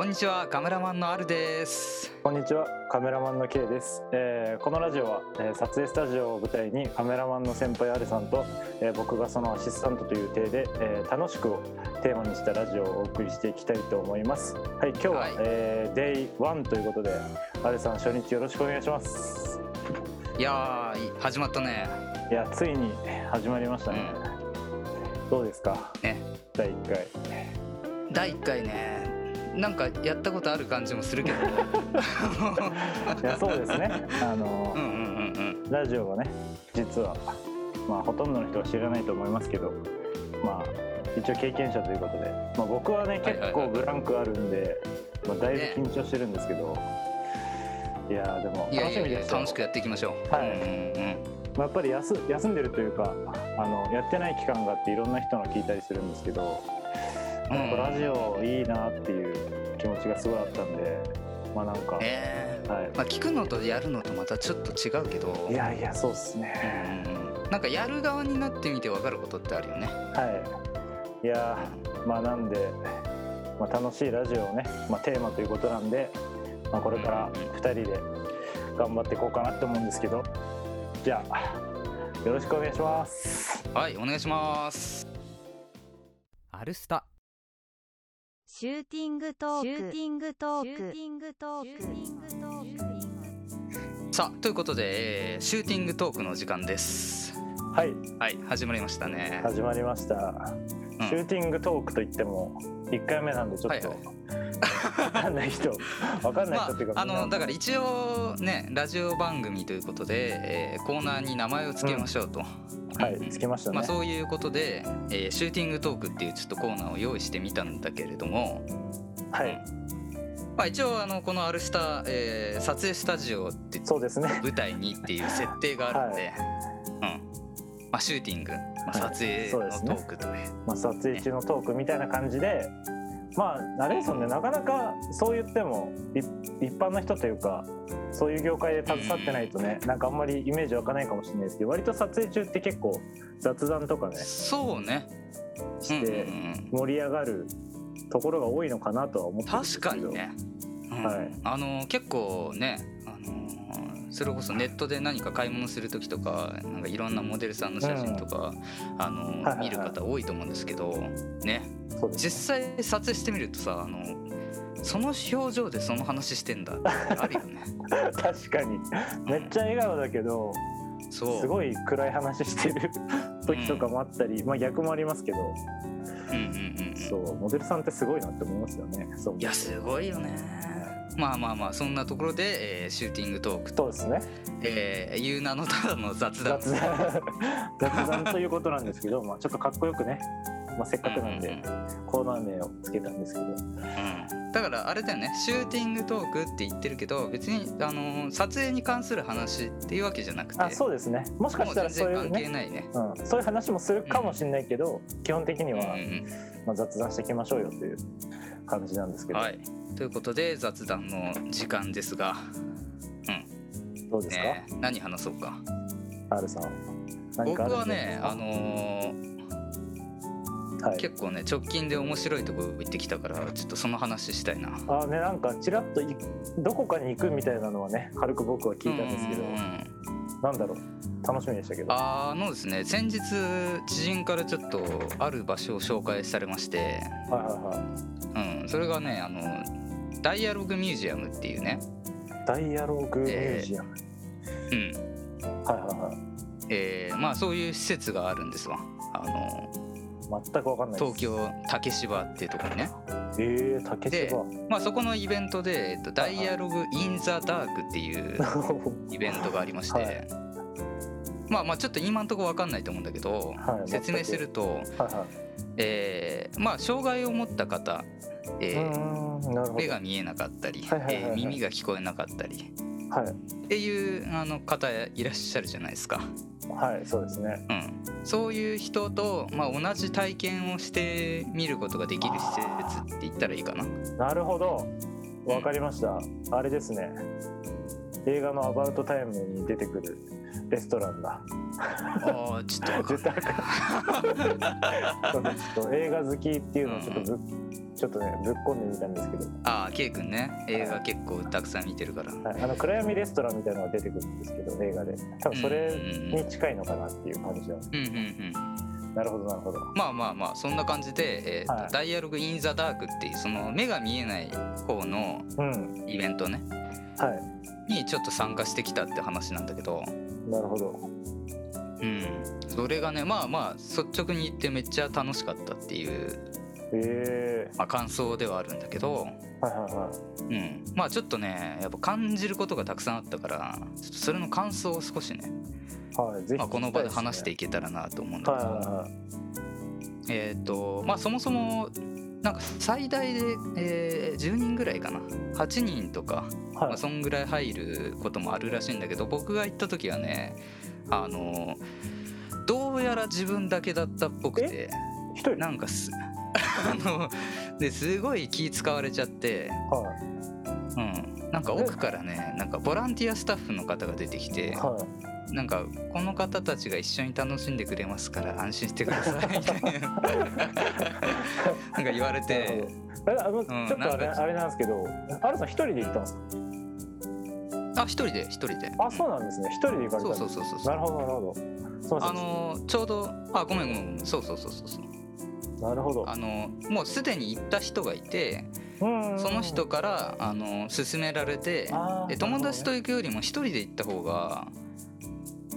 こんにちはカメラマンのあるです。こんにちはカメラマンの K です、えーこのラジオは、えー撮影スタジオを舞台にカメラマンの先輩アルさんと、えー僕がそのアシスタントという体で、えー楽しくをテーマにしたラジオをお送りしていきたいと思います。はい今日は、はい。えーデイ1ということでアルさん初日よろしくお願いします。いや始まったね。いやついに始まりましたね、どうですか？ね。第1回。第1回ねなんかやったことある感じもするけど。いやそうですね。あのうんうんうんうん。ラジオはね実はまあほとんどの人は知らないと思いますけどまあ一応経験者ということで、まあ、僕はね結構ブランクあるんで、まあ、だいぶ緊張してるんですけど、いやーでも楽しみです楽しくやっていきましょう。はい。うんうん。まあ、やっぱり休休んでるというかあのやってない期間があっていろんな人の聞いたりするんですけど、うん。やっぱラジオいいなっていう気持ちがすごいあったんでまあなんか、え。ーはい。まあ、聞くのとやるのとまたちょっと違うけど。いやいやそうっすね、うんなんかやる側になってみて分かることってあるよね。はい。いやーまあなんで、まあ、楽しいラジオをね、まあ、テーマということなんで、まあ、これから2人で頑張っていこうかなって思うんですけどじゃあよろしくお願いします。はいお願いします。アルスタシューティングトーク。シューティングトーク。シューティングトーク。シューティングトーク。さあということで、えーシューティングトークの時間です。はい。はい始まりましたね。始まりました、うん。シューティングトークといっても1回目なんでちょっと、はいはい。分かんない人。分かんないま人っていうか、あ、あみんな。のだから一応ねラジオ番組ということで、えーコーナーに名前を付けましょうと、はいつきましたね、まあ、そういうことで、えーシューティングトークっていうちょっとコーナーを用意してみたんだけれども、はい。まあ、一応あのこの「アルスタ、えー撮影スタジオ」ってそうですね。舞台にっていう設定があるんで、うんまあ、シューティング、まあ、はい。撮影のトークという、まあ、撮影中のトークみたいな感じでまあナレーションでなかなかそう言っても一一般の人というかそういう業界で携わってないとねなんかあんまりイメージ湧かないかもしれないですけど割と撮影中って結構雑談とかねそうね、うんしてうんうん盛り上がるところが多いのかなとは思って確かにね、うん。はい。あの結構ねあのそれこそネットで何か買い物する時とかなんかいろんなモデルさんの写真とか、あのはいはいはい。見る方多いと思うんですけどね。そうです。実際撮影してみるとさあのその表情でその話してんだってあるよね。確かに。めっちゃ笑顔だけどそう。すごい暗い話してる時とかもあったりまあ逆もありますけど。うんうんうんうん。そうモデルさんってすごいなって思いますよね。そう。いやすごいよね。まあまあまあそんなところで、えーシューティングトークと、そうですね。えー、いう名のただの雑談。雑談。ということなんですけど、まあ、ちょっとかっこよくね、まあ、せっかくなんでうんうんコーナー名をつけたんですけど。うん。だからあれだよね。シューティングトークって言ってるけど別にあの撮影に関する話っていうわけじゃなくてあそうですね。もしかしたらそういうね、ないね。うん、そういう話もするかもしれないけど、基本的には、うんうんまあ、雑談していきましょうよという感じなんですけど、はい、ということで雑談の時間ですが、どうですか、ね、何話そうか。R さん。何僕はねあのーはい、結構ね直近で面白いとこ行ってきたからちょっとその話したいな。あねなんかちらっといどこかに行くみたいなのはね軽く僕は聞いたんですけど、うんうんうん。なんだろう？楽しみでしたけど。あのですね先日知人からちょっとある場所を紹介されまして、はいはいはい。うん、それがねあのダイアログミュージアムっていうね、ダイアログミュージアム、うん。はいはいはい。えーまあ、そういう施設があるんですわ。あの全くわかんない東京竹芝っていうところにね、えー、竹で芝まあ、そこのイベントで、えっと、ダイアログ・イン・ザ・ダークっていうイベントがありまして、はい。まあまあちょっと今んとこ分かんないと思うんだけど、はい説明すると、はいはい。えーまあ障害を持った方、えー目が見えなかったり、はいはいはいはい。えー耳が聞こえなかったり。はい。っていうあの方いらっしゃるじゃないですか。はいそうですね。うん、そういう人と、まあ、同じ体験をしてみることができる施設って言ったらいいかな。なるほど。わかりました、あれですね映画の「アバウトタイム」に出てくるレストランだ。ああちょっとちょっと映画好きっていうのをちょっとぶ、ちょっとねぶっ込んでみたんですけど、ああ K 君ね。映画結構たくさん見てるから。はい、あの暗闇レストランみたいなのが出てくるんですけど映画で。多分それに近いのかなっていう感じだ、うんうんうんなるほどなるほど。まあまあまあそんな感じで、えーとはい。ダイアログ・イン・ザ・ダークっていうその目が見えない方のうん。イベントね。はにちょっと参加してきたって話なんだけど。いなるほど。うん。それがねまあまあ率直に言ってめっちゃ楽しかったっていう、ええ。まあ、感想ではあるんだけど、はいはいはい。うん、まあちょっとねやっぱ感じることがたくさんあったからちょっとそれの感想を少しね、はい、ぜひ、まあ、この場で話していいけたらなと思うんだけど、はいはいはいえっ、とまあそもそもなんか最大で、えー10人ぐらいかな。8人とか、まあ、はいそんぐらい入ることもあるらしいんだけど僕が行った時はねあのどうやら自分だけだったっぽくて一人？なんかす あのですごい気使われちゃって、はうん、なんか奥からねなんかボランティアスタッフの方が出てきていはいなんかこの方たちが一緒に楽しんでくれますから安心してください。みたいななんか言われて。あの、ちょっとあれなんかあれなんですけどアルさん一人で行ったんですか？あ一人で一人で。あそうなんですね。一人で行かれたんそうですそうそうそう。なるほどなるほど。あのーちょうどあごめんごめんそうそうそうそうそう。なるほど。あのーもうすでに行った人がいてうんその人からあのー勧められてあーで友達と行くよりも一人で行った方が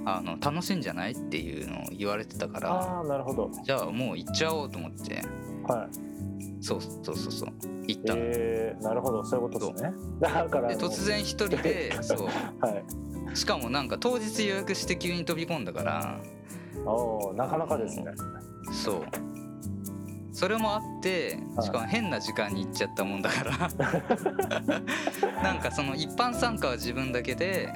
あの楽しいんじゃない？っていうのを言われてたからああなるほど。じゃあもう行っちゃおうと思って。はい。そうそうそうそう。行ったの。えー、なるほど。そういうことですね。だから突然一人で そう。はいしかもなんか当日予約して急に飛び込んだからおおなかなかですね。そう。それもあってはい。しかも変な時間に行っちゃったもんだから。なんかその一般参加は自分だけで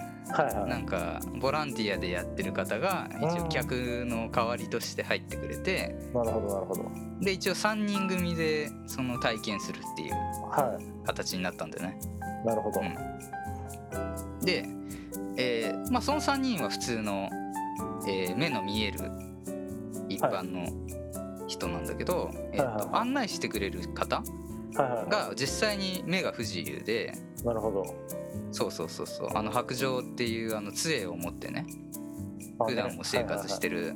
ないんかボランティアでやってる方が一応客の代わりとして入ってくれてなるほどなるほど。で一応3人組でその体験するっていうは形になったんだよね。いなるほど、うん。で、えーまあ、その3人は普通の、えー目の見える一般の人なんだけど、えーとはいはい。はい案内してくれる方はいはいはが実際に目が不自由で。いなるほど。そうそうそうそう。あの白杖っていうあの杖を持ってねあ普段も生活してる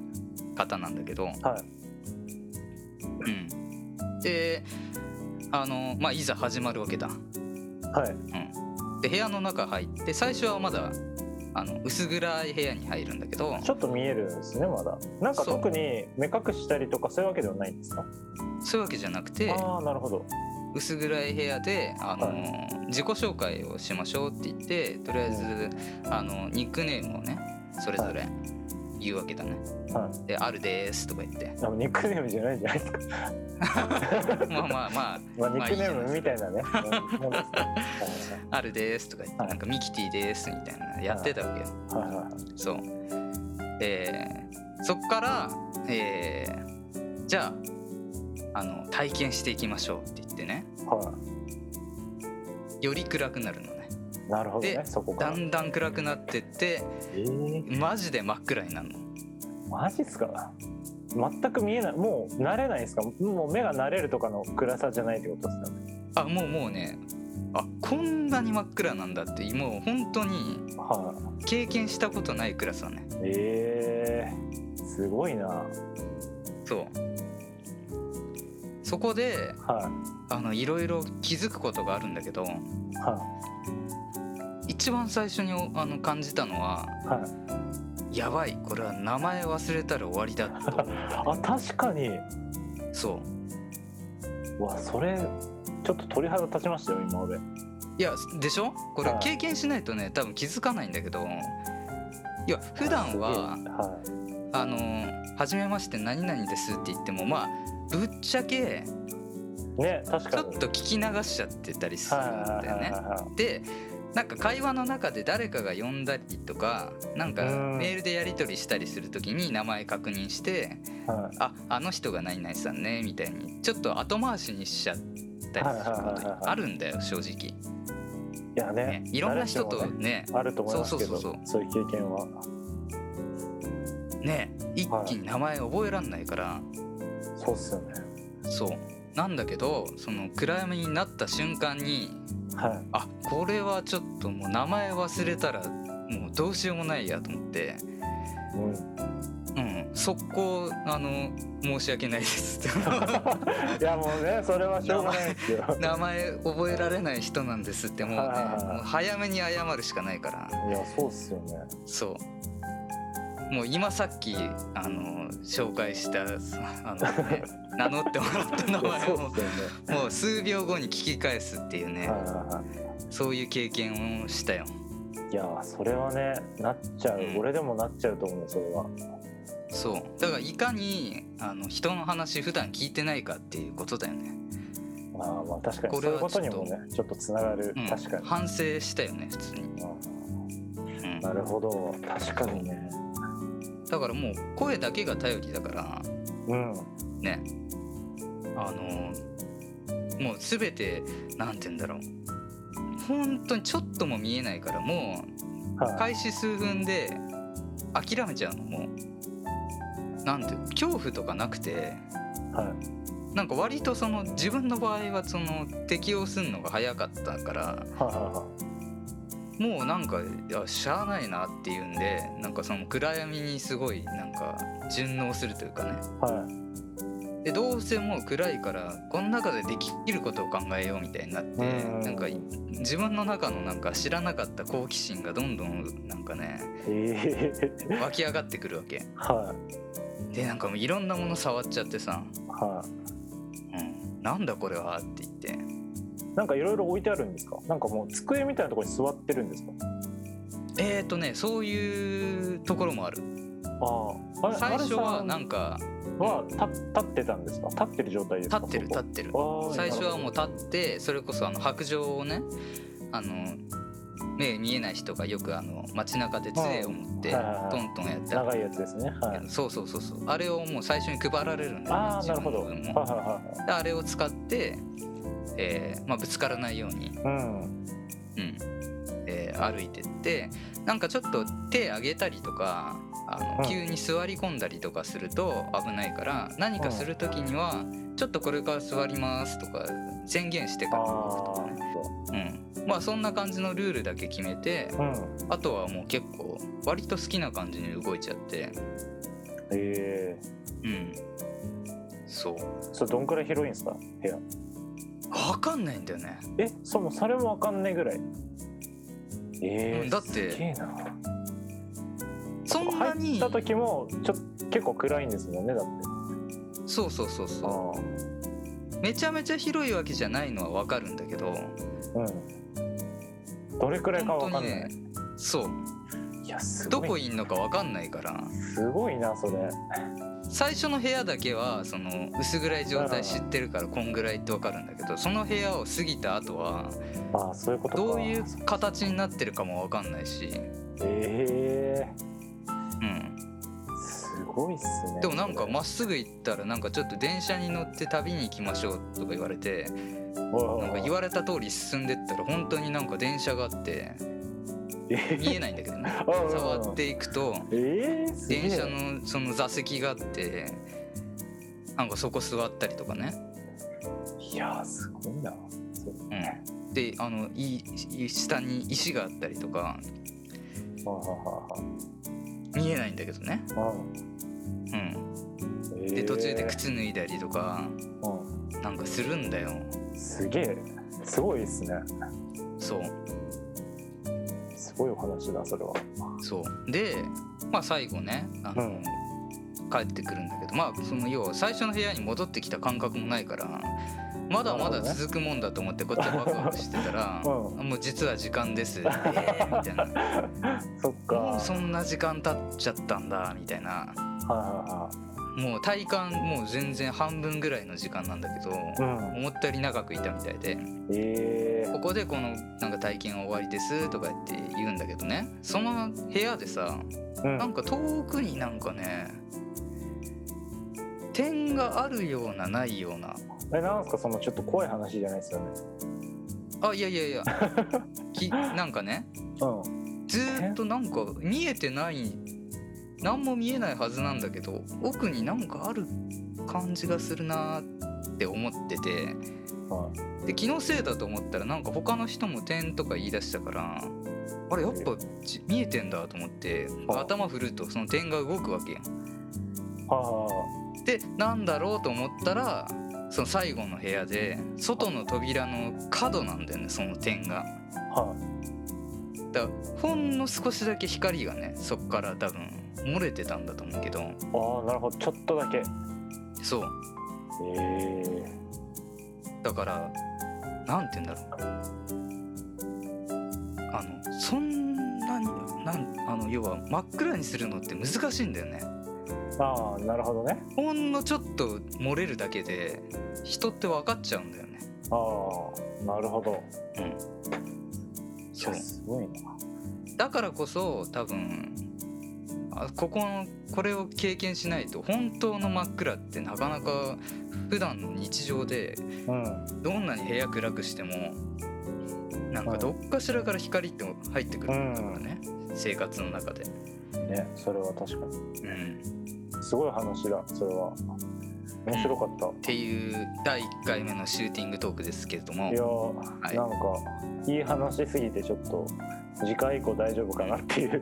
方なんだけど、うん、であの、まあ、いざ始まるわけだ。はい。はいで部屋の中入って最初はまだあの薄暗い部屋に入るんだけど。ちょっと見えるんですねまだ。なんか特に目隠ししたりとかそういうわけではないんですか？そういうわけじゃなくてああなるほど薄暗い部屋で、あのは自己紹介をしましょうって言ってとりあえず、あのニックネームをねそれぞれ言うわけだね。はい。で「あるです」とか言って。あニックネームじゃないじゃないですか。まあまあまあまあニックネームみたいなね。もんですね「あるです」とか言って、はい。なんか「ミキティです」みたいなのやってたわけよ。はい。はい。はい。そう。えーそっから、えーじゃああの体験していきましょうって言ってね。はより暗くなるのね。いなるほどねでそこから。だんだん暗くなってってえー、マジで真っ暗になるの。マジっすか？全く見えない。もう慣れないですか？もう目が慣れるとかの暗さじゃないってことですよね。あもうもうね。あこんなに真っ暗なんだってもう本当にはい、経験したことない暗さね。えー、すごいな。はそうそこでい。あのいろいろ気づくことがあるんだけどは一番最初にあの感じたのはいはい。やばいこれは名前忘れたら終わりだと。あ確かに。そう。うわそれちょっと鳥肌立ちましたよ今俺いやでしょ？これはい。経験しないとね多分気づかないんだけどいや普段ははい。あの「はじめまして何々です」って言ってもまあぶっちゃけね確かに。ちょっと聞き流しちゃってたりするんはいだよね。はいはいはでなんか会話の中で誰かが呼んだりとかなんかうん。メールでやり取りしたりする時に名前確認していはい「ああの人が何々さんね」みたいにちょっと後回しにしちゃったりすることあるんだよ正直。いやね。ね、いろんな人とねねあると思いますけどそうそうそう。そういう経験は。ね一気に名前覚えらんないから、そうっすよね。そう。なんだけどその暗闇になった瞬間にはい。あこれはちょっともう名前忘れたらもうどうしようもないやと思って、うん。うん、速攻あの申し訳ないです。っ ていやもうねそれはしょうがないですよ。名前覚えられない人なんですってもう,、早めに謝るしかないから。いやそうっすよね。そうもう今さっきあの紹介したあの、ね、名乗ってもらった名前をもう数秒後に聞き返すっていうね、はいはいはい。そういう経験をしたよ。いやそれはねなっちゃう、うん。俺でもなっちゃうと思うそれは。そう。だからいかにあの人の話普段聞いてないかっていうことだよね、まあまあ確かに。これはそういうことにもねちょっとつながる、うん、確かに、反省したよね普通に、うんうん、なるほど。確かにねだからもう声だけが頼りだからうん。ね。あのもう全てなんて言うんだろう。本当にちょっとも見えないからもうはい。開始数分で諦めちゃうのもう。なんて恐怖とかなくてはい。なんか割とその自分の場合はその適応するのが早かったからはいはいもうなんかいやしゃあないなっていうんでなんかその暗闇にすごいなんか順応するというかね。はい。はいでどうせもう暗いからこの中でできることを考えようみたいになってうん。なんか自分の中のなんか知らなかった好奇心がどんどんなんかねええ湧き上がってくるわけ。はい。でなんかもういろんなもの触っちゃってさ。は「うん、なんだこれは」って言って。いなんかいろいろ置いてあるんですか？なんかもう机みたいなところに座ってるんですか？えーとねそういうところもある。ああ。最初はなんかは立立ってたんですか？立ってる状態ですか？立ってる立そってる。最初はもうな立ってそれこそあの白状をねあの目見えない人がよくあの街中で杖を持ってはいはいはいトントンやって長いやつですね。はい。そうそうそうそう。あれをもう最初に配られるんだよねああなるほど。はいはいはであれを使って、えーまあ、ぶつからないように、いうん。うんえー歩いてってなんかちょっと手上げたりとかあの、うん。急に座り込んだりとかすると危ないから何かする時には、ちょっとこれから座りますとか宣言してから動くとあかね、うん、まあそんな感じのルールだけ決めてあうん。あとはもう結構割と好きな感じに動いちゃって。ええうん。そう。それどんくらい広いんですか？部屋分かんないんだよね。えそもそれもわかんないぐらい。ええうんだってすげえな。そんなに入った時もちょ結構暗いんですもんねだって。そうそうそうあそう。めちゃめちゃ広いわけじゃないのは分かるんだけどあうん。どれくらいかわかんない、ねそう。いやすどこいんのか分かんないから。すごいなそれ最初の部屋だけはその薄暗い状態知ってるからこんぐらいって分かるんだけどその部屋を過ぎた後はああそういうことか。どういう形になってるかも分かんないし、ええうん、すごいっすね。でもなんかまっすぐ行ったらなんかちょっと電車に乗って旅に行きましょうとか言われてなんか言われた通り進んでったら本当になんか電車があってえ見えないんだけどね。触っていくとえー、電車のその座席があってなんかそこ座ったりとかね、いやーすごいな。そう。うん、であのいい下に石があったりとか見えないんだけどね、うん、うん。で途中で靴脱いだりとかうなんかするんだよ。んすげえ。すごいっすね。そう。すごいお話だそれは。そう。でまあ最後ねあの、うん。帰ってくるんだけどまあその要は最初の部屋に戻ってきた感覚もないからまだまだ続くもんだと思ってこっちはワクワクしてたら、うもう実は時間です、えー、みたいな。そっか。もうそんな時間経っちゃったんだみたいな。はいはもう体感もう全然半分ぐらいの時間なんだけど、うん。思ったより長くいたみたいで。ええ。ここでこのなんか体験は終わりですとか言って言うんだけどね。その部屋でさうん。なんか遠くになんかね点があるようなないような。えなんすかそのちょっと怖い話じゃないですよね。あいやいやいや。きなんかね。うん。ずーっとなんか見えてない何も見えないはずなんだけど奥になんかある感じがするなーって思ってて。はい。で気のせいだと思ったらなんか他の人も点とか言い出したからあれやっぱじ見えてんだと思ってはあ頭振るとその点が動くわけよ。はでなんだろうと思ったらその最後の部屋で外の扉の角なんだよねその点が。あはだからほんの少しだけ光がねそっから多分漏れてたんだと思うけど。いああなるほど。ちょっとだけ。そう。ええだからなんて言うんだろう。あのそんなになんあの要は真っ暗にするのって難しいんだよね。ああなるほどね。ほんのちょっと漏れるだけで人って分かっちゃうんだよね。ああなるほど。うん。いそう。やすごいな。だからこそ多分あここのこれを経験しないと本当の真っ暗ってなかなか普段の日常でうんどんなに部屋暗くしてもなんかどっかしらから光って入ってくるんだからね、生活の中で。ねそれは確かに。うん、すごい話だそれは面白かった、っていう第1回目のシューティングトークですけれども。いやー、はい。なんかいい話すぎてちょっと次回以降大丈夫かなっていう。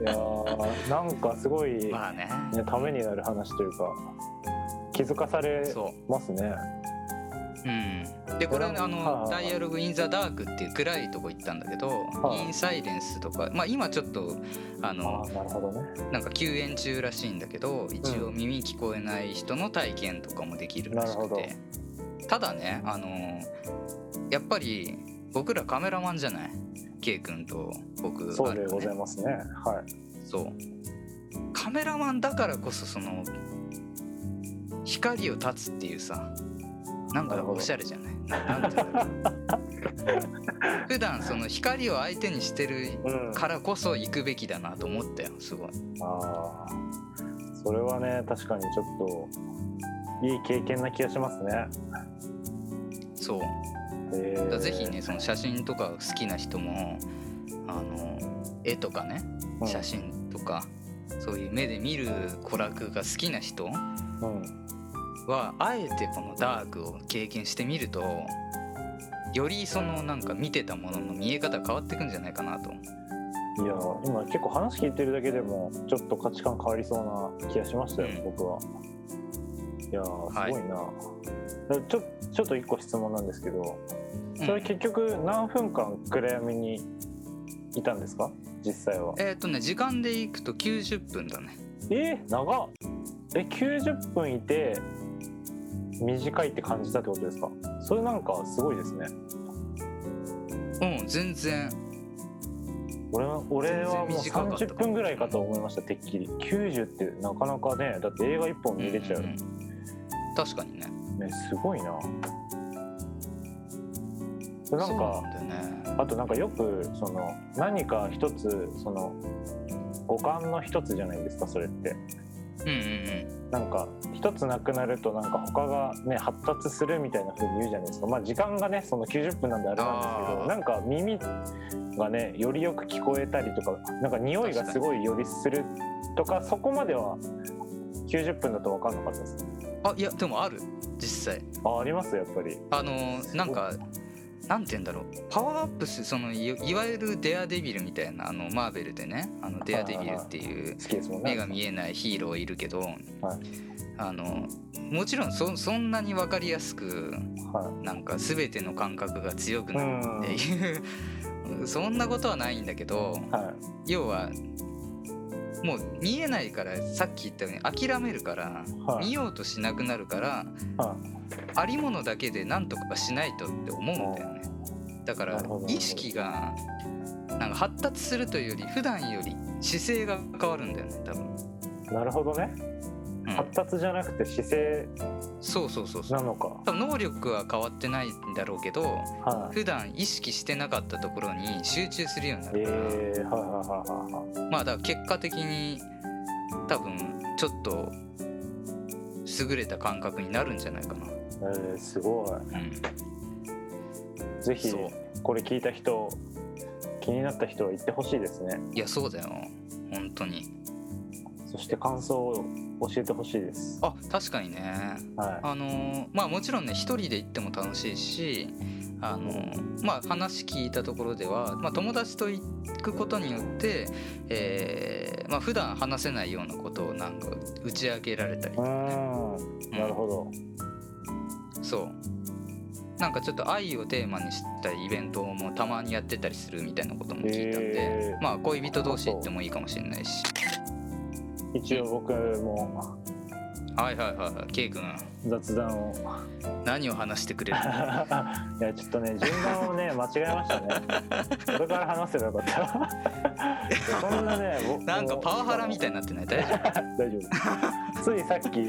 いやーなんかすごい、まあね。ね、ためになる話というか気づかされそますね。う、うん、でこれはあの「はいダイアログ・イン・ザ・ダーク」っていう暗いとこ行ったんだけど「はいイン・サイレンス」とかまあ今ちょっとああのあなるほどね。なんか休園中らしいんだけど一応耳聞こえない人の体験とかもできるらしくて。ただねあのやっぱり僕らカメラマンじゃない？K 君と僕そうでございますね。はい。そう。カメラマンだからこそその光を断つっていうさなんかおしゃれじゃない？ななんていうんだろう普段その光を相手にしてるうん。からこそ行くべきだなと思ったよすごい。ああそれはね確かにちょっといい経験な気がしますね。そう。えー。ぜひねその写真とか好きな人もあの絵とかねうん。写真とか、そういう目で見る娯楽が好きな人うんはあえてこのダークを経験してみるとよりそのなんか見てたものの見え方変わってくんじゃないかなと。いや今結構話聞いてるだけでもちょっと価値観変わりそうな気がしましたよ、うん。僕は。いやすごいな、ちょちょっと一個質問なんですけどそれ結局何分間暗闇にいたんですか？実際は。えっ、とね時間でいくと90分だね。えー、長っ。え90分いて短いって感じたってことですか？それなんかすごいですね。うん全然。俺は俺はもう全然短かった30分ぐらいかと思いましたてっきり。90ってなかなかねだって映画1本見れちゃう、んんん。確かにね。ねすごいな。なんかね。あとなんかよくその何か一つその五感の一つじゃないですかそれってうんうんなんか一つなくなるとなんか他がね発達するみたいな風に言うじゃないですか。まあ時間がねその90分なんであれなんですけどなんか耳がねよりよく聞こえたりとかなんか匂いがすごいよりするとかそこまでは90分だと分かんなかったですね。うんあいやでもある。実際。ああります？やっぱり。あのーなんかなんて言うんだろう。パワーアップすそのいいわゆるデアデビルみたいなあのマーベルでねあのデアデビルっていう目が見えないヒーローいるけど、はい。あのもちろんそそんなに分かりやすくはなんか全ての感覚が強くなるっていう そんなことはないんだけどいはい。要はもう見えないからさっき言ったように諦めるから、はい。見ようとしなくなるからはありものだけで何とかしないとって思うんだよね。だから意識がなんか発達するというより普段より姿勢が変わるんだよね多分、いなるほどね。うん発達じゃなくて姿勢そうそうそうそう。なのか。能力は変わってないんだろうけどはい。普段意識してなかったところに集中するようになるから、えー、はいはいはまあだから結果的に多分ちょっと優れた感覚になるんじゃないかな、えー、すごい。うん、ぜひこれ聞いた人気になった人は言ってほしいですね。いやそうだよ。本当にそして感想を教えてほしいです。あ確かにね。はあのーまあもちろんね一人で行っても楽しいしあのーまあ話聞いたところでは、まあ、友達と行くことによって、えーまあ普段話せないようなことをなんか打ち明けられたりいうーん。なるほど。そう。なんかちょっと愛をテーマにしたイベントもたまにやってたりするみたいなことも聞いたんで、まあ恋人同士行ってもいいかもしれないし一応僕も。はいはいはいはい。K 君。雑談を。何を話してくれる？いやちょっとね順番をね間違えましたね。これから話せばよかったそんなね 僕なんかパワハラみたいになってない？大丈大丈夫ついさっき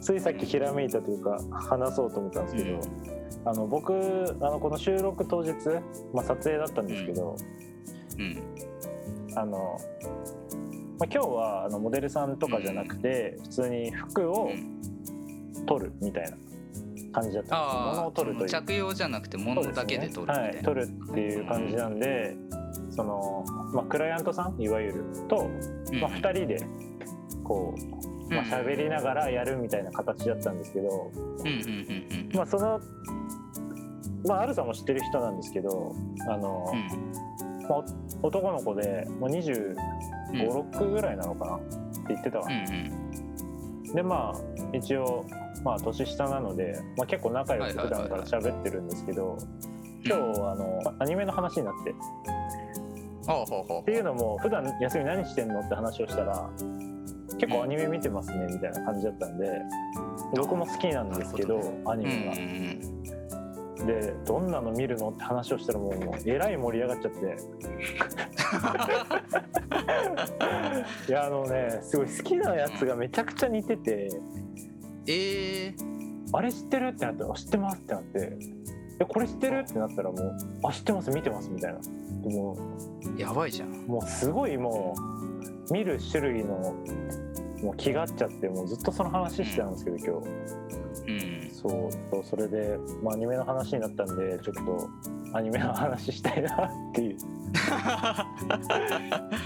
ついさっきひらめいたというか話そうと思ったんですけど、あの僕あのこの収録当日、まあ、撮影だったんですけど、夫うん。あの、まあ、今日はあのモデルさんとかじゃなくて、普通に服を取るみたいな感じだったんです物を取るという。着用じゃなくて物だけで取るみたいな、ね。はい、取るっていう感じなんで、そのまあ、クライアントさんいわゆると、まあ、2人でこう、まあ喋りながらやるみたいな形だったんですけど、まあ、その、まあ、あるさんも知ってる人なんですけどあの、まあ、男の子でもう20 56ぐらいなのかなって言ってたわ、うんうん、でまあ一応まあ年下なので、まあ、結構仲良く普段から喋ってるんですけど、今日あのアニメの話になって。っていうのも普段休み何してんのって話をしたら結構アニメ見てますねみたいな感じだったんで僕も好きなんですけどアニメが。うんでどんなの見るのって話をしたらもうもうえらい盛り上がっちゃって。いやあのねすごい好きなやつがめちゃくちゃ似てて。えー、あれ知ってるってなってあ知ってますってなって。えこれ知ってるってなったらもうあ知ってます見てますみたいな。でもやばいじゃん。もうすごいもう見る種類のもう気が合っちゃってもうずっとその話してたんですけど今日。うんそうそれで、まあ、アニメの話になったんでちょっとアニメの話したいなっていう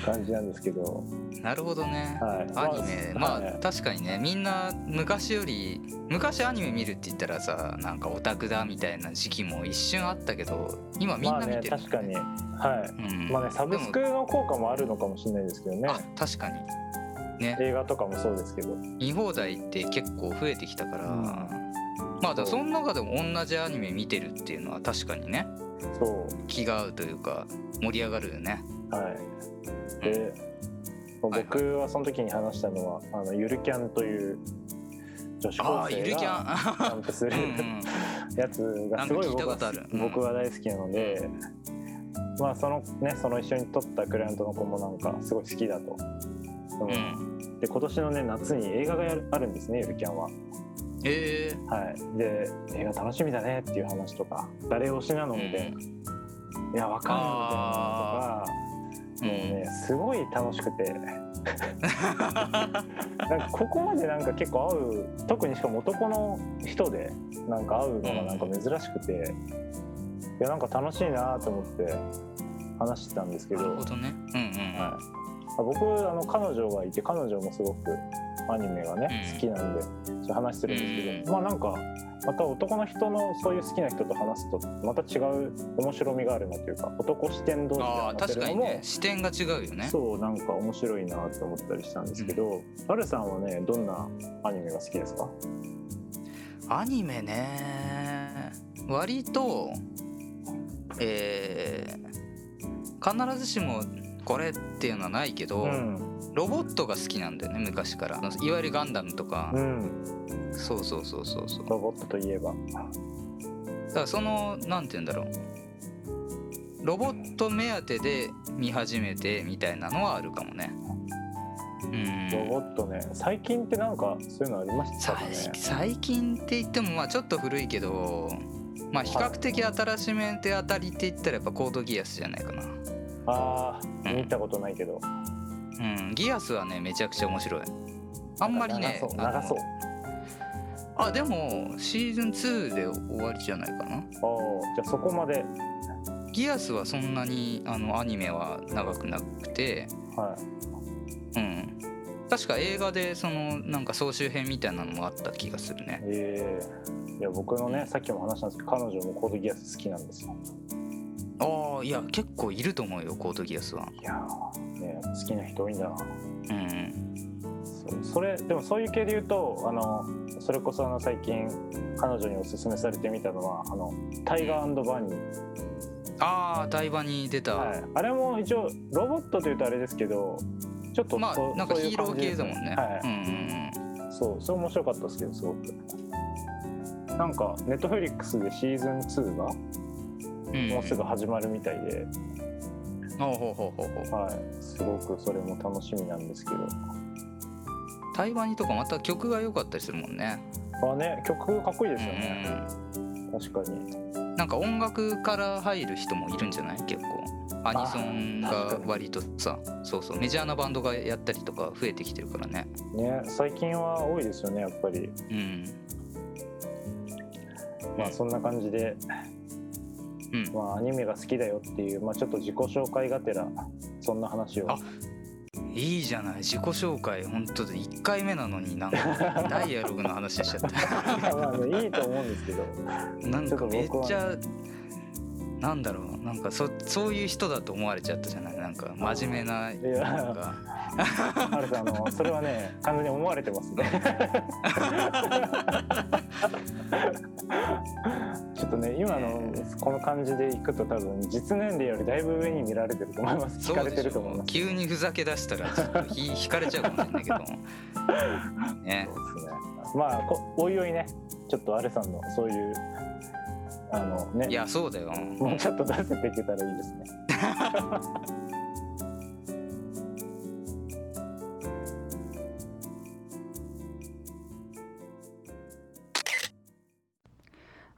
感じなんですけど、なるほどね。はい、アニメまあ、はい確かにねみんな昔より昔アニメ見るって言ったらさなんかオタクだみたいな時期も一瞬あったけど今みんまあねな見てる、確かに。はい。うん。まあねサブスクの効果もあるのかもしれないですけどね。あ確かに。ね。映画とかもそうですけど。見放題って結構増えてきたから、うんまあだその中でも同じアニメ見てるっていうのは確かにねそ気が合うというか盛り上がるよね。うはいで、僕はその時に話したのはあのゆるキャンという女子あ高あゆるキ生がャン。キャンプするうんうん。やつがすごい僕はうん。僕は大好きなので、まあそのねその一緒に撮ったクライアントの子もなんかすごい好きだと。うんうん。で今年のね夏に映画がやるあるんですねゆるキャンは。えー。はい、で映画楽しみだねっていう話とか誰推しなのみたいな、いやわかんないみたいなのとか。もうねすごい楽しくて。なんかここまでなんか結構会う特にしかも男の人でなんか会うのがなんか珍しくて、いやなんか楽しいなと思って話してたんですけど、なるほどね。うんうん。はい、あ僕あの彼女がいて彼女もすごくアニメがね、うん。好きなんで話してるんですけど、うん。まあなんかまた男の人のそういう好きな人と話すとまた違う面白みがあるなというか男視点同士で話せ確かにるのもね。視点が違うよね。そうなんか面白いなって思ったりしたんですけど、アルさんはねどんなアニメが好きですか？アニメね。割とえー必ずしもこれっていうのはないけど、うんロボットが好きなんだよね昔から。いわゆるガンダムとか、うん。そうそうそうそうそう。ロボットといえば。だからそのなんて言うんだろう。ロボット目当てで見始めてみたいなのはあるかもね。うん。ロボットね。最近ってなんかそういうのありましたかね？最最近って言ってもまあちょっと古いけどまあ比較的新しめで当たりって言ったらやっぱコードギアスじゃないかな。ああうん見たことないけど、うんギアスはねめちゃくちゃ面白い。あんまりね長そうあでもシーズン2で終わりじゃないかな。ああじゃあそこまで。ギアスはそんなにあのアニメは長くなくて。はい。うん。確か映画でそのなんか総集編みたいなのもあった気がするね。ええ。いや僕のねさっきも話したんですけど彼女もコードギアス好きなんですよああいや結構いると思うよコードギアスは。いやーね好きな人多いんだなうん。そうそれでもそういう系で言うとあのそれこそあの最近彼女におすすめされてみたのはあのタイガーバニー、ああ台場に出た、はい、あれも一応ロボットというとあれですけどちょっとまそあなんかヒーロー系だもんね、はい。うんうんそうそれ面白かったですけどすごく。なんかネットフリックスでシーズン2がもうすぐ始まるみたいで、はい、すごくそれも楽しみなんですけど。台湾にとかまた曲が良かったりするもんね。あね。曲かっこいいですよね、確かに。うんなんか音楽から入る人もいるんじゃない？結構。アニソンが割とさそうそう。メジャーなバンドがやったりとか増えてきてるからね。ね。最近は多いですよねやっぱり。うん。まあそんな感じで、うん。まあ、アニメが好きだよっていう、まあ、ちょっと自己紹介がてらそんな話を。あいいじゃない。自己紹介本当で1回目なのになんか ダイアログの話しちゃっ まあねいいと思うんですけど。たなんかめっちゃなんだろうな。んかそそういう人だと思われちゃったじゃない？なんか真面目ないや。なんか。ハルさんあのそれはね完全に思われてますね。ちょっとね今のこの感じでいくと多分実年齢よりだいぶ上に見られてると思います。聞かれてると思います。ょ急にふざけ出したらちょっとひ 引かれちゃうかもしれないけどねそうですね。まあこおいおいね。ちょっとアルさんのそういうあのね。いやそうだよ。もうちょっと出せていけたらいいですね。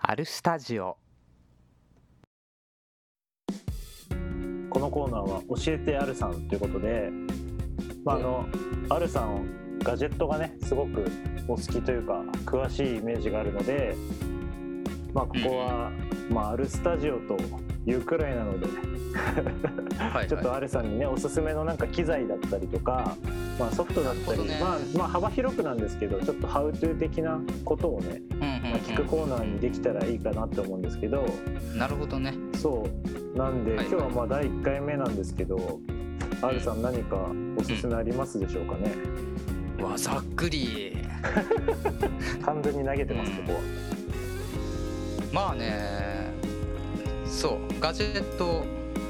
あるスタジオ。このコーナーは「教えてアルさん」ということで、まあ、あのアルさんガジェットがねすごくお好きというか詳しいイメージがあるので、まあ、ここは、まあ、アルスタジオというくらいなので。はい ちょっとはアルさんにねおすすめのなんか機材だったりとか、まあ、ソフトだったり、ね。まあ、まあ幅広くなんですけどちょっとハウトゥー的なことをね、まあ、聞くコーナーにできたらいいかなって思うんですけど。うんなるほどね。そう。なんで、はい今日はまあ第1回目なんですけど R さん何かおすすめありますでしょうかね、わざっくり。完全に投げてます、うんここはまあね。そう。ガジェット。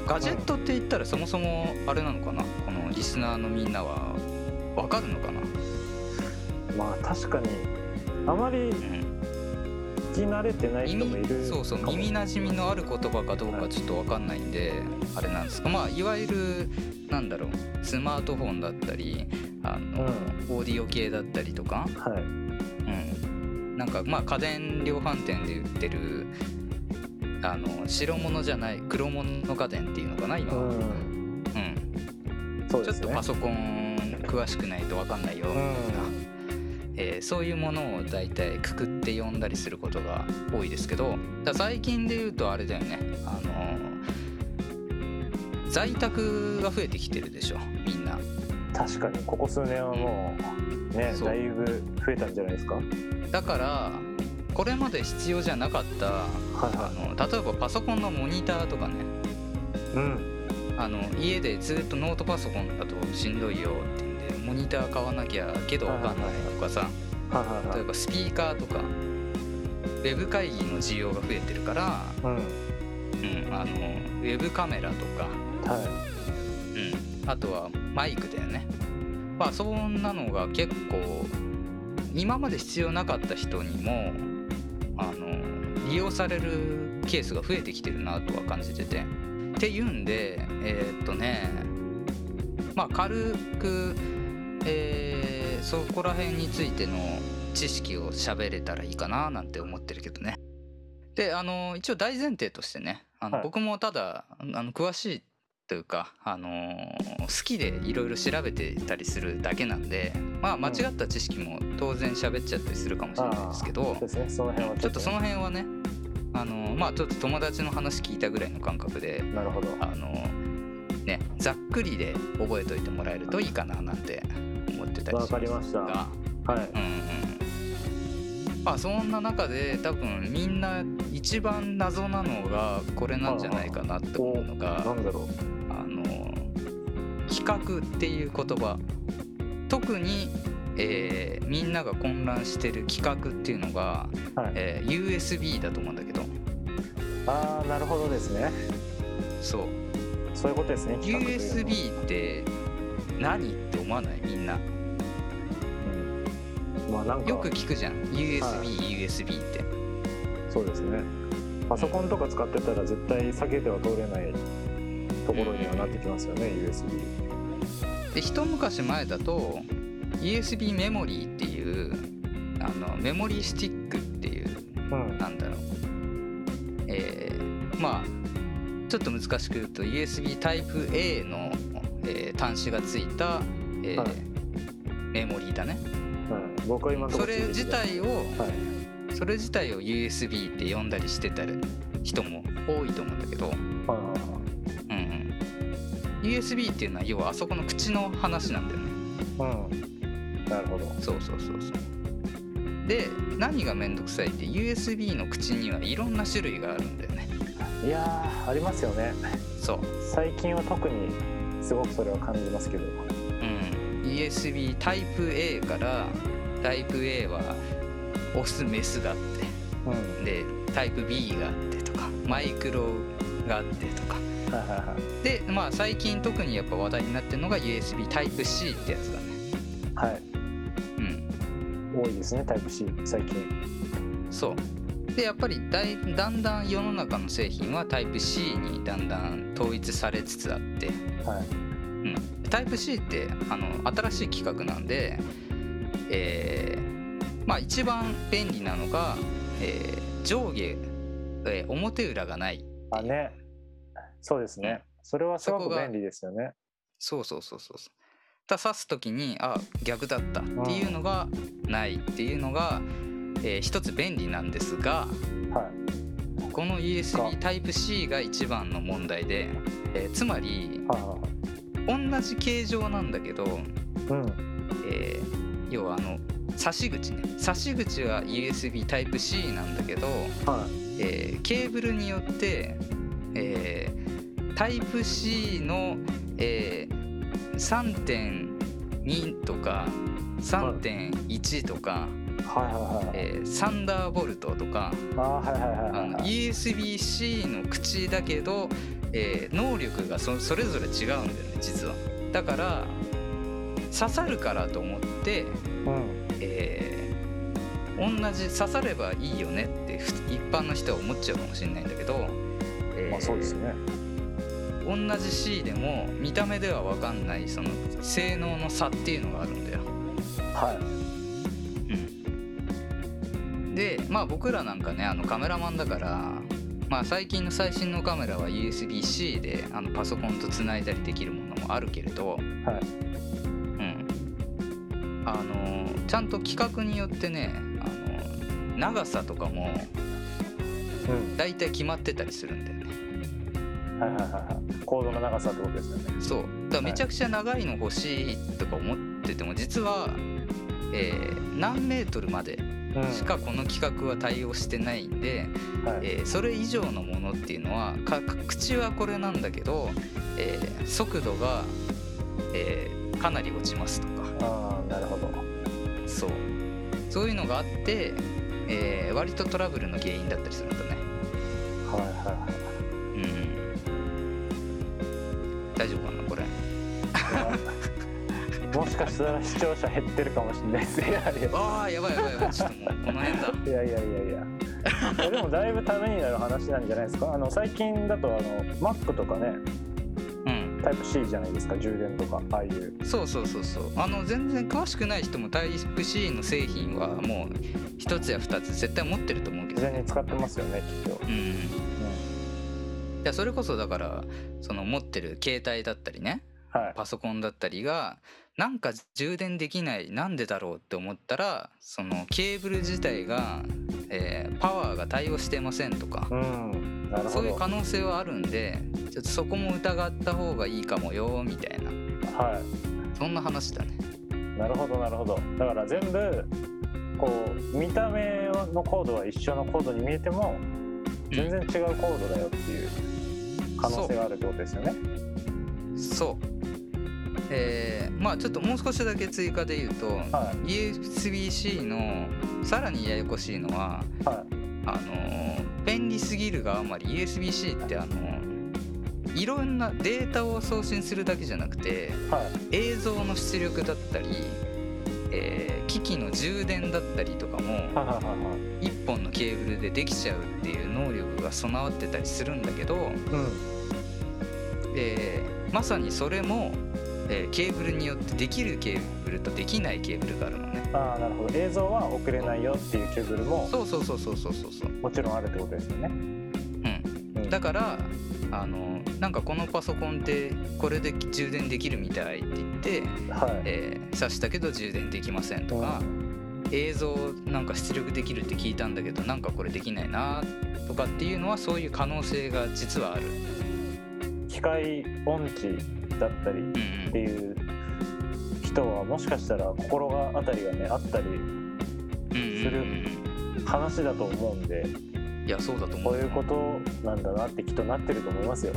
ガジェットって言ったらそもそもあれなのかな？このリスナーのみんなは。わかるのかな？まあ確かに。あまりうん。聞き慣れてない人もいる耳そうそう。耳なじみのある言葉かどうかちょっと分かんないんであれなんです。がまあいわゆるなんだろう。スマートフォンだったりあの、オーディオ系だったりとか、はい。うん、なんかまあ家電量販店で売ってるあの白物じゃない黒物の家電っていうのかな今は、うん。うんそうねちょっとパソコン詳しくないと分かんないよみたいな、えーそういうものを大体くくって読んだりすることが多いですけど最近で言うとあれだよね。あの在宅が増えてきてるでしょみんな確かにここ数年はもうねだいぶ増えたんじゃないですか？はいだからこれまで必要じゃなかったあはの例えばパソコンのモニターとかね。いうん。あの家でずっとノートパソコンだとしんどいよってんでモニター買わなきゃけど分かんないとかさ。はいはいはい。例えばスピーカーとか。ウェブ会議の需要が増えてるから、うん。うん、あのウェブカメラとか、はい。うん、あとはマイクだよね。まあそんなのが結構今まで必要なかった人にもあの利用されるケースが増えてきてるなとは感じてて。っていうんでえーっとねまあ軽く、えーそこら辺についての知識を喋れたらいいかななんて思ってるけどね。であの一応大前提としてねあの、はい。僕もただあの詳しいというか、あのー好きでいろいろ調べてたりするだけなんでまあ間違った知識も当然喋っちゃったりするかもしれないですけどそうですね。その辺はちょっと。その辺はねあのーまあちょっと友達の話聞いたぐらいの感覚でなるほど。あのねざっくりで覚えておいてもらえるといいかななんて思ってたりしますが。わかりました。はい。うんうんまあそんな中で多分みんな一番謎なのがこれなんじゃないかなって思うのがなんだろう企画っていう言葉。特に、えーみんなが混乱してる企画っていうのが、はい。えー USB だと思うんだけど。ああなるほどですね。そう。そういうことですね USB って何って思わない？みんな。うん。まあなんか。よく聞くじゃん。USB、はい。USB って。そうですね。パソコンとか使ってたら絶対避けては通れないところにはなってきますよね USB で一昔前だと USB メモリーっていうあのメモリースティックっていううん。なんだろう。えーまあちょっと難しく言うと USB タイプ A の、えー端子がついた、えーはい。メモリーだね。うん僕は今それ自体をはい。それ自体を USB って呼んだりしてた人も多いと思うんだけど、は USB っていうのは要はあそこの口の話なんだよね。はいうん。なるほど。そうそうそうそう。で何がめんどくさいって USB の口にはいろんな種類があるんだよね。いやーありますよね。そう。最近は特にすごくそれは感じますけど。うん、USB タイプ A からタイプ A はオスメスがあっうん。てでタイプ B があってとかマイクロがあってとでまあ最近特にやっぱ話題になってるのが USB タイプ C ってやつだね。はい。うん。多いですねタイプ C 最近。そう。でやっぱりだいだんだん世の中の製品はタイプ C にだんだん統一されつつあって。はい。うん、タイプ C ってあの新しい企画なんで、えーまあ一番便利なのが、えー上下、えー表裏がない。あね。そうですねそれはすごそこがく便利ですよね。そうそうそうそう。そうただ刺す時にあ逆だったっていうのがないっていうのが、えー一つ便利なんですがはい。この USB タイプ C が一番の問題で、えーつまり同じ形状なんだけどうん。えー要はあの差し口ね。差し口は USB Type-C なんだけど、はい。えーケーブルによって、えー、Type-C の、えー3.2とか3.1とか、えーサンダーボルトとか USB-C の口だけど、えー能力がそそれぞれ違うんだよね実は。だから刺さるからと思って、うん。えー同じ刺さればいいよねってふ一般の人は思っちゃうかもしれないんだけど、えーまあそうですね同じ C でも見た目では分かんないその性能の差っていうのがあるんだよ。はい。うん、でまあ僕らなんかねあのカメラマンだから、まあ、最近の最新のカメラは USB-C であのパソコンとつないだりできるものもあるけれど、はい。うん、あのちゃんと規格によってねあの長さとかもうん。大体決まってたりするんだよ。ね。はいはいはいはい。コードの長さってことですよね。そう。だからめちゃくちゃ長いの欲しいとか思ってても実は、えー何メートルまでうんしかこの規格は対応してないんで、はい。えーそれ以上のものっていうのはか口はこれなんだけど、えー速度が、えーかなり落ちますとか。ああなるほど。そう。そういうのがあって、えー割とトラブルの原因だったりするんだね。はいはいかしたら視聴者減ってるかもしれないですいやいやああやばいやばいやばいちょっともうこの辺だ。いやいやいやいや。でもだいぶためになる話なんじゃないですか。あの最近だとあの Mac とかねうん。タイプ C じゃないですか充電とかああいう。そうそうそうそう。あの全然詳しくない人もタイプ C の製品はもう一つや二つ絶対持ってると思うけど自然に使ってますよねきっと、うんやそれこそだからその持ってる携帯だったりねはい。パソコンだったりがなんか充電できないなんでだろうって思ったらそのケーブル自体が、えーパワーが対応してませんとかうんそういう可能性はあるんでちょっとそこも疑った方がいいかもよみたいな。はそんな話だね。いなるほどなるほど。だから全部こう見た目のコードは一緒のコードに見えても全然違うコードだよっていう可能性があるってことですよね。そうえーまあちょっともう少しだけ追加で言うとは USB-C のさらにややこしいのはい。はあのー便利すぎるがあまり USB-C ってあのいろんなデータを送信するだけじゃなくていはい。映像の出力だったり、えー機器の充電だったりとかもはいはいはい1本のケーブルでできちゃうっていう能力が備わってたりするんだけど、うん。えーまさにそれも、えーケーブルによってできるケーブルとできないケーブルがあるのね。ああなるほど映像は送れないよっていうケーブルもそうそうそうそうそうそうそう。もちろんあるってことですよね、うんうん、だからあのなんかこのパソコンってこれで充電できるみたいって言って、はい、えー挿したけど充電できませんとか、映像なんか出力できるって聞いたんだけどなんかこれできないなとかっていうのはそういう可能性が実はある。機械音痴だったりうんっていう人はもしかしたら心が当たりがねあったりする話だと思うんでうんいやそうだと思う。こういうことなんだなってきっとなってると思いますよ。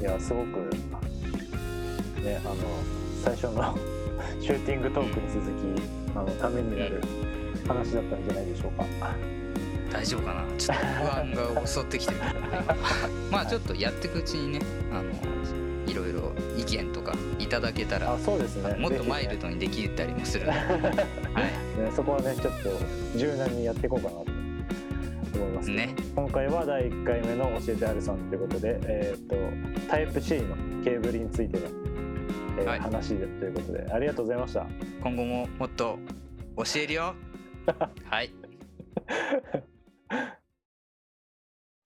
いやすごくねあの最初の シューティングトークに続きあのためになる話だったんじゃないでしょうか。うん大丈夫かな？ちょっと不安が襲ってきてる今 まあちょっとやっていくうちにねあのいろいろ意見とかいただけたらあそうですね。もっとマイルドにできたりもするので、はい、ね、そこはねちょっと柔軟にやっていこうかなと思います。ね。今回は第1回目の教えてあるさんということで、えー、とタイプ C のケーブルについての、えーはい。話でということでありがとうございました。今後ももっと教えるよ。はい。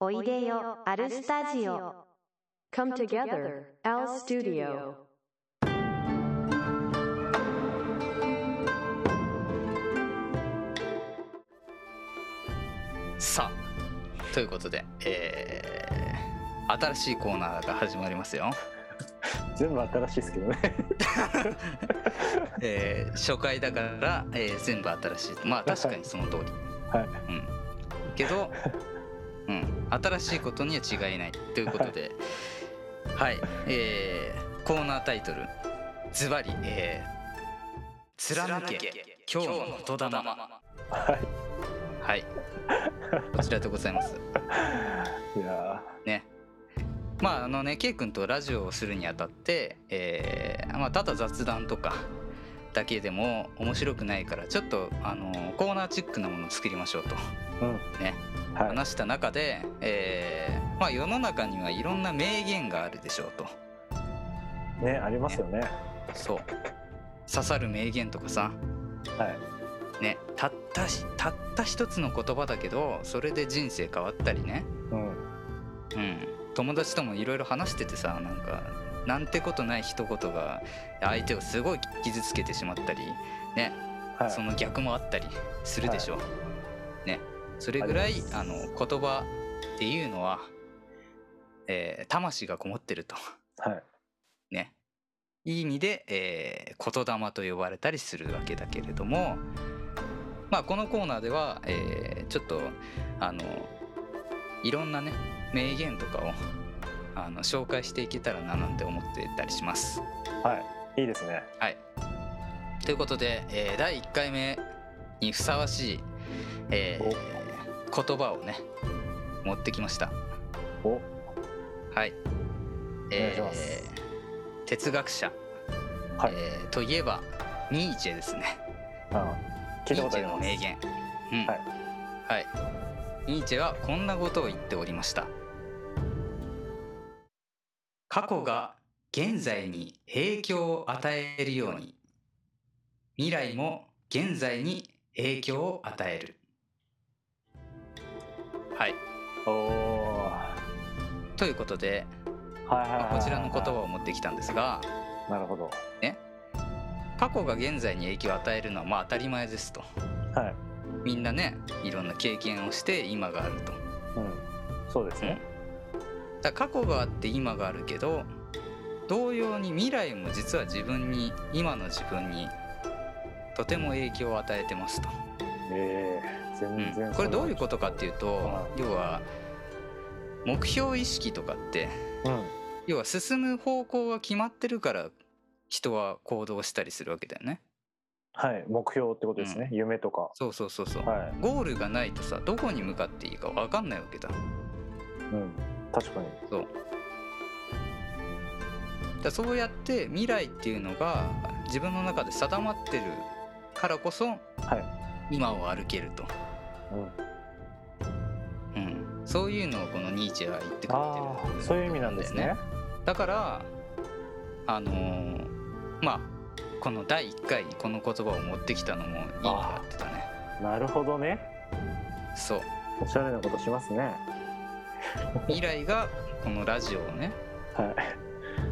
おいでよアルスタジオ Come together, Al Studio. さあということで、えー新しいコーナーが始まりますよ、全部新しいですけどね。えー初回だから、えー全部新しいまあ確かにその通りはい。うんけど、うん、新しいことには違いないということで はい、えーコーナータイトルズバリ、えー「貫け今日の言霊」はい。はいこちらでございますいやねまああのね K 君とラジオをするにあたって、えーまあ、ただ雑談とかだけでも面白くないからちょっとあのコーナーチックなものを作りましょうとーうん。ねはい。話した中で、えーまあ、世の中にはいろんな名言があるでしょうと。ねありますよね。そう。刺さる名言とかさ。はい。ねたったしたった一つの言葉だけどそれで人生変わったりね。うん。うん。友達ともいろいろ話しててさなんかなんてことない一言が相手をすごい傷つけてしまったりね。はい。その逆もあったりするでしょ。う、ねそれぐらいあの言葉っていうのは、えー魂がこもってるとはい。ねいい意味で、えー言霊と呼ばれたりするわけだけれどもまあこのコーナーでは、えーちょっとあのいろんなね名言とかをあの紹介していけたらななんて思ってたりします。はい。いいですね。はい。ということで、えー第1回目にふさわしい、えー言葉をね持ってきました。お。はい。お願いします哲学者、はい。えーといえばニーチェですね。あ聞いたニーチェことあります。の名言。うん。はい。はい。ニーチェはこんなことを言っておりました。過去が現在に影響を与えるように、未来も現在に影響を与える。はい。おということで、まあこちらの言葉を持ってきたんですがなるほど。過去が現在に影響を与えるのはまあ当たり前ですと。はい。みんなねいろんな経験をして今があると。うん。そうですね。だから過去があって今があるけど同様に未来も実は自分に今の自分にとても影響を与えてますと、ええ全然、うん。これどういうことかっていうとは要は目標意識とかってとうん。要は進む方向が決まってるから人は行動したりするわけだよね。はい。目標ってことですね、夢とか。そうそうそうそう、はゴールがないとさどこに向かっていいか分かんないわけだ。いうん。確かに。そう。だそうやって未来っていうのが自分の中で定まってるからこそはい。今を歩けると、うん。うん、そういうのをこのニーチェは言ってくれてる。ああそういう意味なんですね。だからあのーまあこの第1回にこの言葉を持ってきたのも意味があってたね。なるほどね。そう。おしゃれなことしますね。未来がこのラジオをねはい。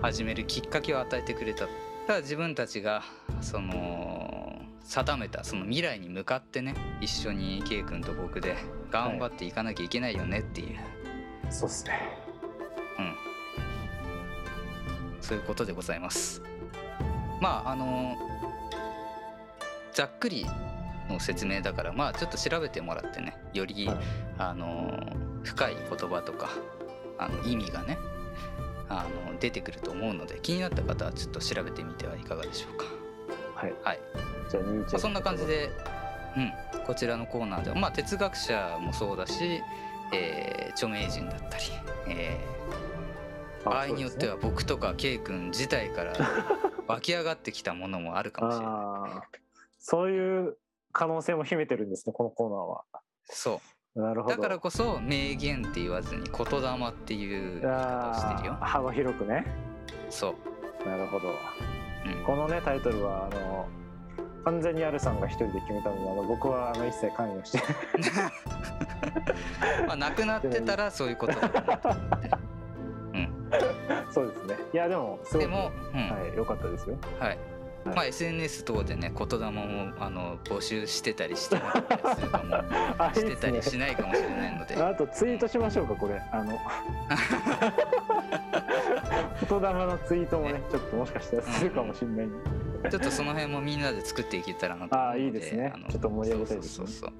始めるきっかけを与えてくれた。だから自分たちがその定めたその未来に向かってね一緒に K 君と僕で頑張っていかなきゃいけないよねっていう、そうですね。うん。そういうことでございます。まああのざっくりの説明だからまあちょっと調べてもらってねより、はい。あの深い言葉とかあの意味がねあの出てくると思うので気になった方はちょっと調べてみてはいかがでしょうかはい。はい、じゃあニーチェまあ、そんな感じで、うん、こちらのコーナーではまあ哲学者もそうだし、えー著名人だったり、えー場合によっては僕とか K 君自体から 湧き上がってきたものもあるかもしれない。そういう可能性も秘めてるんですねこのコーナーは。そう。なるほど。だからこそ名言って言わずに言霊っていう言い方をしてるよ。幅広くね。そう、なるほど。うん、このねタイトルはあの完全にアルさんが一人で決めたのであの僕はあの一切関与して まあなくなってたらそういうことだと思うと思ってうん。そうですね。いやでもすごくでも、うん。はい良かったですよ。はい。はい。まあ SNS 等でね言霊もあの募集してたりしてなかったりするかも あいいしてたりしないかもしれないので。あとツイートしましょうかこれ。あの 言霊のツイートもねちょっともしかしたらするかもしれないんで。ちょっとその辺もみんなで作っていけたらなと思うのであーいいですね。のちょっと盛り上げたいですね。そうそうそう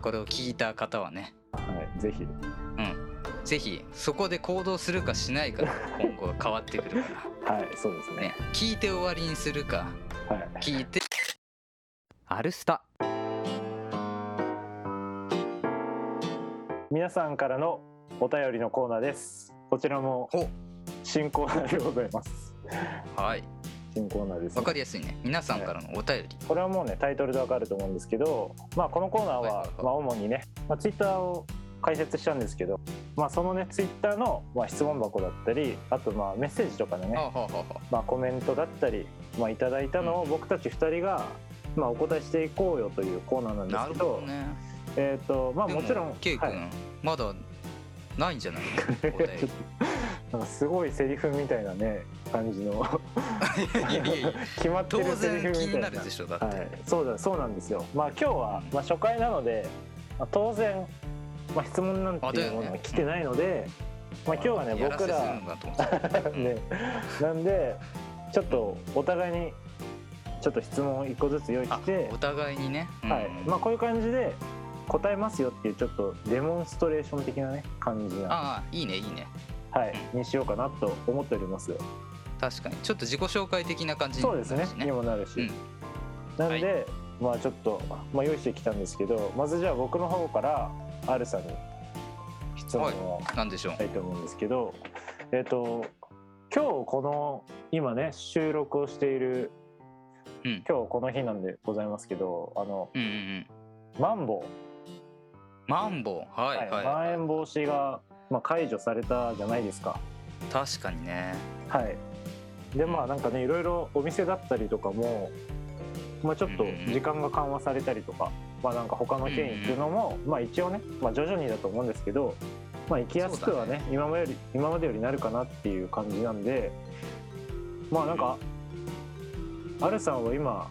これを聞いた方はね。はいぜひ。うん。ぜひそこで行動するかしないかで今後変わってくるか はいそうですね。らね。聞いて終わりにするか。はい。聞いて。アルスタ。皆さんからのお便りのコーナーです。こちらもお新コーナーでございます。はい。新コーナーです、わかりやすいね。皆さんからのお便り。これはもうねタイトルでわかると思うんですけど、まあ、このコーナーは、はいはいはい。まあ、主にね、まあ、ツイッターを解説したんですけど、まあ、そのねツイッターの、まあ、質問箱だったりあとまあメッセージとかでね、あはあはあはあまあ、コメントだったり、まあ、いただいたのを僕たち2人が、まあ、お答えしていこうよというコーナーなんでなすけどどね。えっ、とまあでもちろん K 君、はい。まだないんじゃない？なんかすごいセリフみたいなね感じの。いやいやいや決まって当るセリフみたいな。然気になるでしょだって、はい、そうだそうなんですよ。まあ今日は、まあ、初回なので、まあ、当然、まあ、質問なんていうものは来てないので、まあ今日はね僕らするのかと思ってたね。なんでちょっとお互いにちょっと質問を一個ずつ用意あしてお、互いにね、うん。はい、まあこういう感じで答えますよっていうちょっとデモンストレーション的なね感じな、ああいいねいいね。はい、にしようかなと思っております。確かに。ちょっと自己紹介的な感じにそうですもなるしねにもなるし、うん。なんで、まあちょっと、まあ、用意してきたんですけどまずじゃあ僕の方から R さんに質問をなんでしょう。したいと思うんですけど、えっ、と今日この今ね収録をしているうん。今日この日なんでございますけどあのうんうんうん。マンボ。ウ、マンボウ。はいはい、はい。まん延防止が、まあ、解除されたじゃないですか。確かにね。はい、でまあなんかねいろいろお店だったりとかも、まあ、ちょっと時間が緩和されたりとか、まあなんか他の県行くのも、まあ一応ね、まあ、徐々にだと思うんですけどまあ行きやすくはね今までより今までよりなるかなっていう感じなんでまあなんか、アルさんは今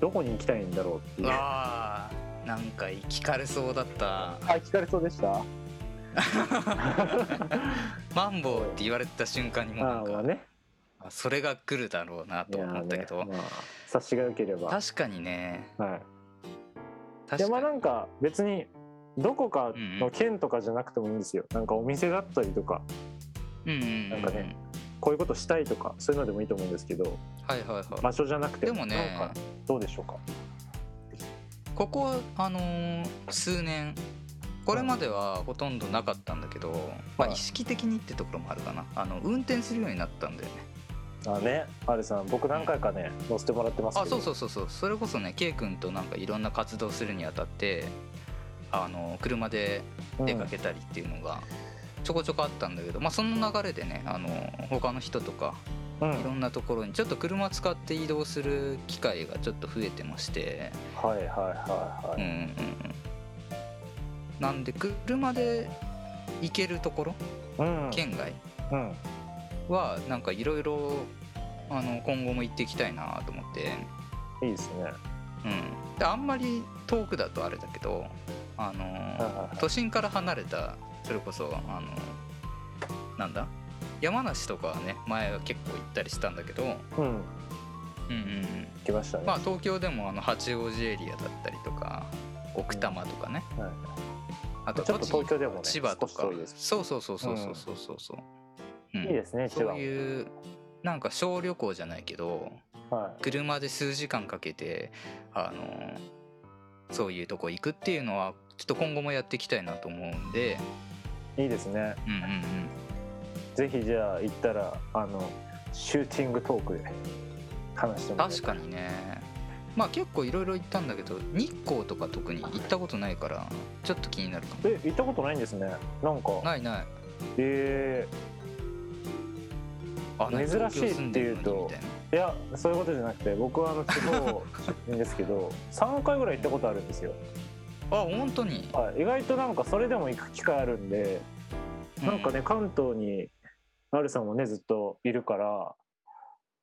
どこに行きたいんだろうっていう。あなんか聞かれそうだった。聞かれそうでした？マンボウって言われた瞬間にもうなんかね。あそれが来るだろうなと思ったけど、ねまあ察しが良ければ。はい確かにね。い。確かに。やまあなんか別にどこかの県とかじゃなくてもいいんですよ、なんかお店だったりとか。うんうんうんなんかねこういうことしたいとかそういうのでもいいと思うんですけど。はいはいはい。場所じゃなくてでもね。どうでしょうか？ここはあのー数年これまではほとんどなかったんだけど、まあ、はい意識的にってところもあるかな。あの運転するようになったんだよね。あね。アルさん僕何回かね乗せてもらってますけど。あそうそうそうそう。それこそね K 君となんかいろんな活動するにあたってあの車でうん。出かけたりっていうのがちょこちょこあったんだけど、まあその流れでねあの他の人とかうん。いろんなところにちょっと車使って移動する機会がちょっと増えてまして。はいはいはいはい、うんうんうん。なんで車で行けるところ？うん。県外？うん。はなんかいろいろあの今後も行っていきたいなと思って。いいですね。うん。であんまり遠くだとあれだけどあのはいはい都心から離れたそれこそあのなんだ？山梨とかはね前は結構行ったりしたんだけど、うん。うんうんうん、来ましたね、まあ東京でもあの八王子エリアだったりとか奥多摩とかね、はいあとちょっと東京でもね千葉とか。そうそうそうそうそうそうそうそう、うん。いいですね千そういうなんか小旅行じゃないけどは車で数時間かけてあのそういうとこ行くっていうのはちょっと今後もやっていきたいなと思うんで。いいいですね。うんうんうんぜひじゃあ行ったらあのシューティングトークで話してもらえ確かにね。まあ結構いろいろ行ったんだけど日光とか特に行ったことないからちょっと気になるかも。え行ったことないんですね。なんか。ないない。えあ何珍しいっていうといやそういうことじゃなくて僕はあの地方出身ですけど 3回ぐらい行ったことあるんですよ、あ本当に？はい、意外となんかそれでも行く機会あるんでなんかね関東にアルさんもねずっといるから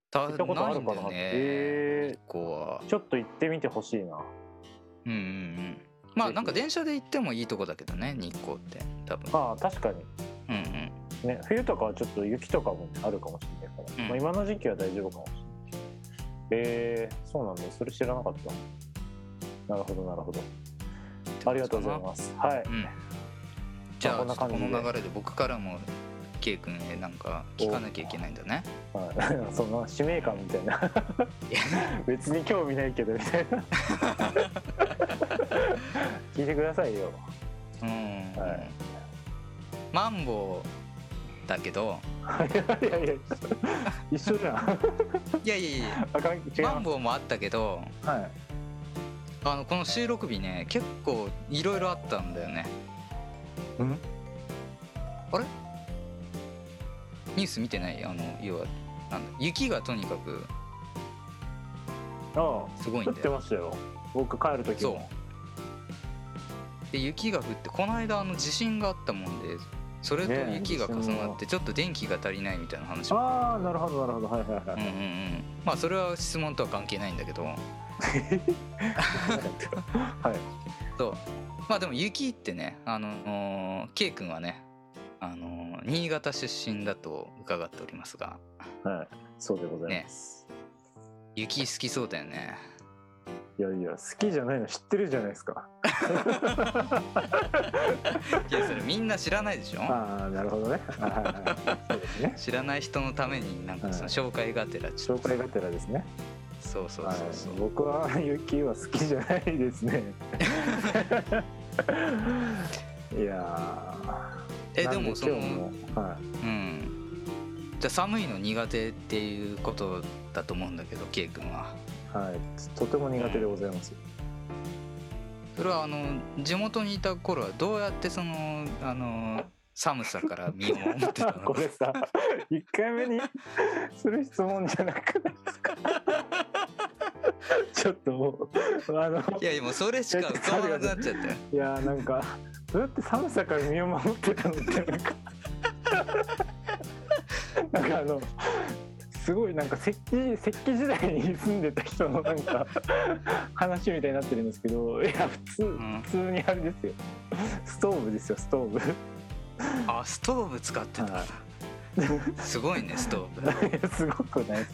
た行ったことあるかな。なね、へー。日光は。ちょっと行ってみてほしいな。うんうんうん。まあなんか電車で行ってもいいとこだけどね日光って多分。ああ確かに。うんうん。ね冬とかはちょっと雪とかもあるかもしれないから、うん。まあ、今の時期は大丈夫かもしれない。えー、そうなんだ。それ知らなかった。なるほどなるほど。ありがとうございます。はい。うん。じゃあこんな感じで。この流れで僕からも K 君へなんか聞かなきゃいけないんだね。はい、その使命感みたいな。別に興味ないけどみたいな。聞いてくださいよ。うん、はい。マンボウだけど。いやいや一緒じゃん。いやいやいや。マンまボウもあったけど。すはい。あのこの収録日ね結構いろいろあったんだよね。うん？ニュース見てないあの要はなんだ雪がとにかくああ降ってすごいんだよ。ましたよ。僕帰る時そう。もで雪が降ってこの間あの地震があったもんでそれとね。雪が重なってちょっと電気が足りないみたいな話も。ああなるほどなるほどはいはいはい、うんうんうん。まあそれは質問とは関係ないんだけど。はい。そう。まあでも雪ってねあのー K 君はねあのー新潟出身だと伺っておりますが。はい。そうでございます、雪好きそうだよね。いやいや好きじゃないの知ってるじゃないですか。いやそれみんな知らないでしょ？ああなるほどね。はいはいはい。そうですね。知らない人のためになんかその紹介がてら紹介がてらですね。そうそうはいそう。そう、僕は雪は好きじゃないですね いやー。えでもそのはうん。じゃあ寒いの苦手っていうことだと思うんだけど K 君は。いはい。とても苦手でございます、それはあの地元にいた頃はどうやってそのあの寒さから身を守ってたの？これさ1回目に する質問じゃなくないですか？ちょっともうあのいやいやもうそれしか浮かばなくなっちゃったよ。いやなんかどうやって寒さから身を守ってたのってなんか なんかあのすごいなんか石器石器時代に住んでた人のなんか話みたいになってるんですけどいや普通ん。普通にあれですよ。ストーブですよストーブ。あストーブ使ってたはい。すごいねストーブ。すごくないです。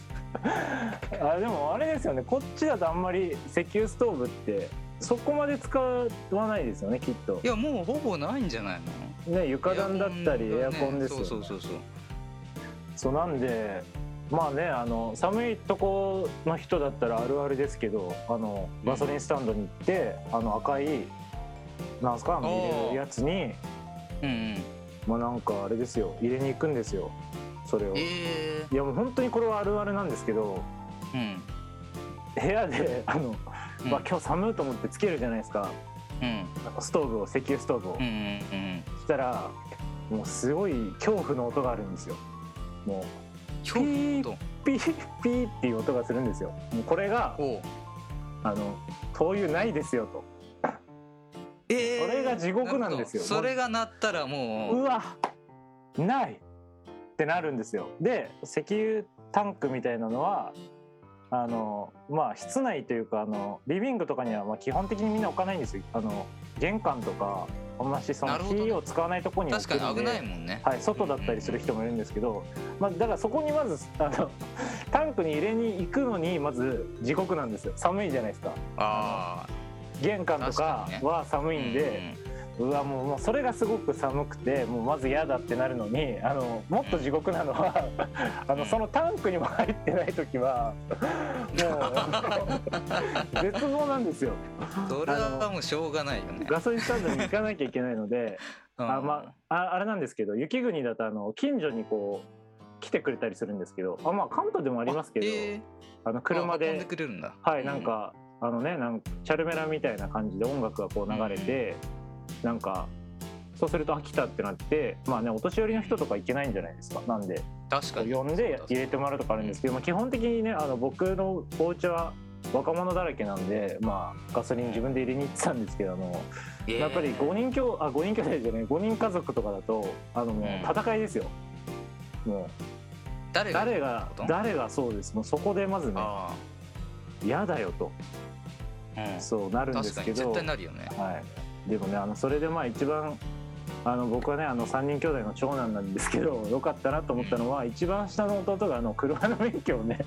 あでもあれですよね。こっちだとあんまり石油ストーブってそこまで使わないですよねきっと。いやもうほぼないんじゃないの？ね床暖だったりエアコンですよね。そうそうそうそう。そうなんでまあねあの寒いとこの人だったらあるあるですけどあのガソリンスタンドに行って、あの赤いなんすかあの入れるやつにうんうん。まあなんかあれですよ。入れに行くんですよ。それを。えいやもう本当にこれはあるあるなんですけどー、うん。部屋であの、うん。まあ、今日寒いと思ってつけるじゃないですか。うん。ストーブを石油ストーブを、うんうんうんそしたらもうすごい恐怖の音があるんですよ。もうひょっとピーピーっていう音がするんですよ。もうこれがあの灯油ないですよと。えーそれが地獄なんですよ。それが鳴ったらもう。うわないってなるんですよ。で石油タンクみたいなのはあのまあ室内というかあのリビングとかにはまあ基本的にみんな置かないんですよ。あの玄関とかあんましその火を使わないところに置くんで確かに危ないもんね。はい、外だったりする人もいるんですけど、まあ、だからそこにまずあのタンクに入れに行くのにまず地獄なんですよ。寒いじゃないですか。あ玄関とかは寒あいんで、うわもうもうそれがすごく寒くてもうまず嫌だってなるのにあのもっと地獄なのはあのそのタンクにも入ってない時はもう絶望なんですよ。それはもうしょうがないよね。ガソリンスタンドに行かなきゃいけないのであまあああれなんですけど雪国だとあの近所にこう来てくれたりするんですけどあまあ関東でもありますけど、え。ーあの車ではいなんか、あのねなんかチャルメラみたいな感じで音楽がこう流れて、なんかそうすると飽きたってなってまあねお年寄りの人とか行けないんじゃないですか。なんで。確かに。呼んで入れてもらうとかあるんですけど、まあ、基本的にねあの僕のお家は若者だらけなんで、まあ、ガソリン自分で入れに行ってたんですけどあのえー。やっぱり5人きょあ5人兄弟じゃない5人家族とかだとあのもううん。戦いですよ、もう。誰が？誰が誰がそうです。もうそこでまずねあ嫌だよと。そうなるんで確かにすけど絶対なるよね。はい、でもねあのそれでまあ一番あの僕はねあの3人兄弟の長男なんですけどよかったなと思ったのは、一番下の弟があの車の免許をね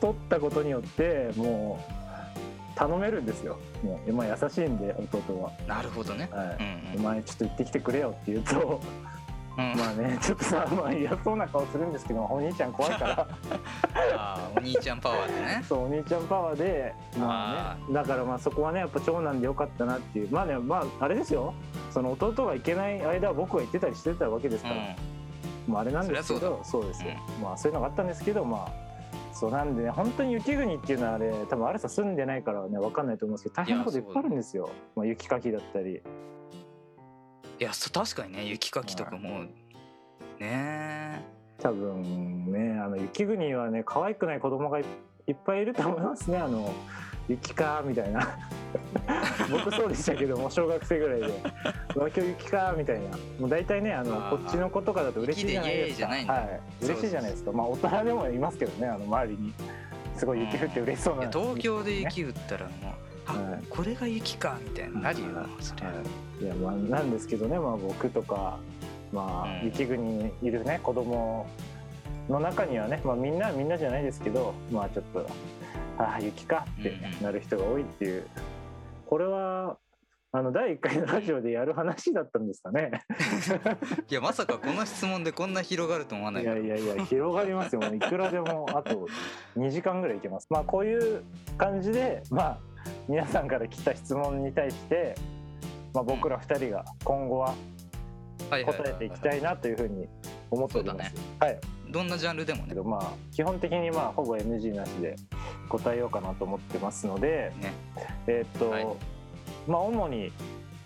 取ったことによってもう頼めるんですよ。もう、まあ、優しいんで弟は。なるほどね。はい。うん。お前ちょっと行ってきてくれよって言うとうん、うんまあね ちょっとさまあ嫌そうな顔するんですけどお兄ちゃん怖いから。あーお兄ちゃんパワーでね。そうお兄ちゃんパワーでまあねだからまあそこはねやっぱ長男でよかったなっていう。まあねまああれですよ。その弟が行けない間は僕が行ってたりしてたわけですから、まああれなんですけどそうですよ、まあそういうのがあったんですけどまあそうなんでね本当に雪国っていうのはあれ多分あれさ住んでないからね分かんないと思うんですけど大変なこといっぱいあるんですよ、まあ、雪かきだったりいやそ確かにね雪かきとかもね。多分ねあの雪国はね可愛くない子供がいいっぱいいると思いますね。あの雪かみたいな。僕そうでしたけども 小学生ぐらいで「うわ今日雪か」みたいな。もう大体ねあのこっちの子とかだと嬉しいじゃないですか。はい。嬉しいじゃないですか。まあ大人でもいますけどねあの周りに。すごい雪降って嬉しそうないや東京で雪降ったらもうあ、はい。これが雪かみたいになるよそれ。はい、いやまあなんですけどね、まあ、僕とか、まあうん。雪国にいるね子供の中にはね、まあ、みんなみんなじゃないですけどまあちょっとああ雪かってなる人が多いっていう。これはあの第1回のラジオでやる話だったんですかね。いやまさかこの質問でこんな広がると思わないいやいやいや広がりますよ。いくらでもあと2時間ぐらいいけます。まあこういう感じでまあ皆さんから来た質問に対して、まあ、僕ら2人が今後は答えていきたいなというふうに思っております。はい。どんなジャンルでもねまあ基本的にまあほぼ NG なしで答えようかなと思ってますので、ねえーっと、はいまあ主に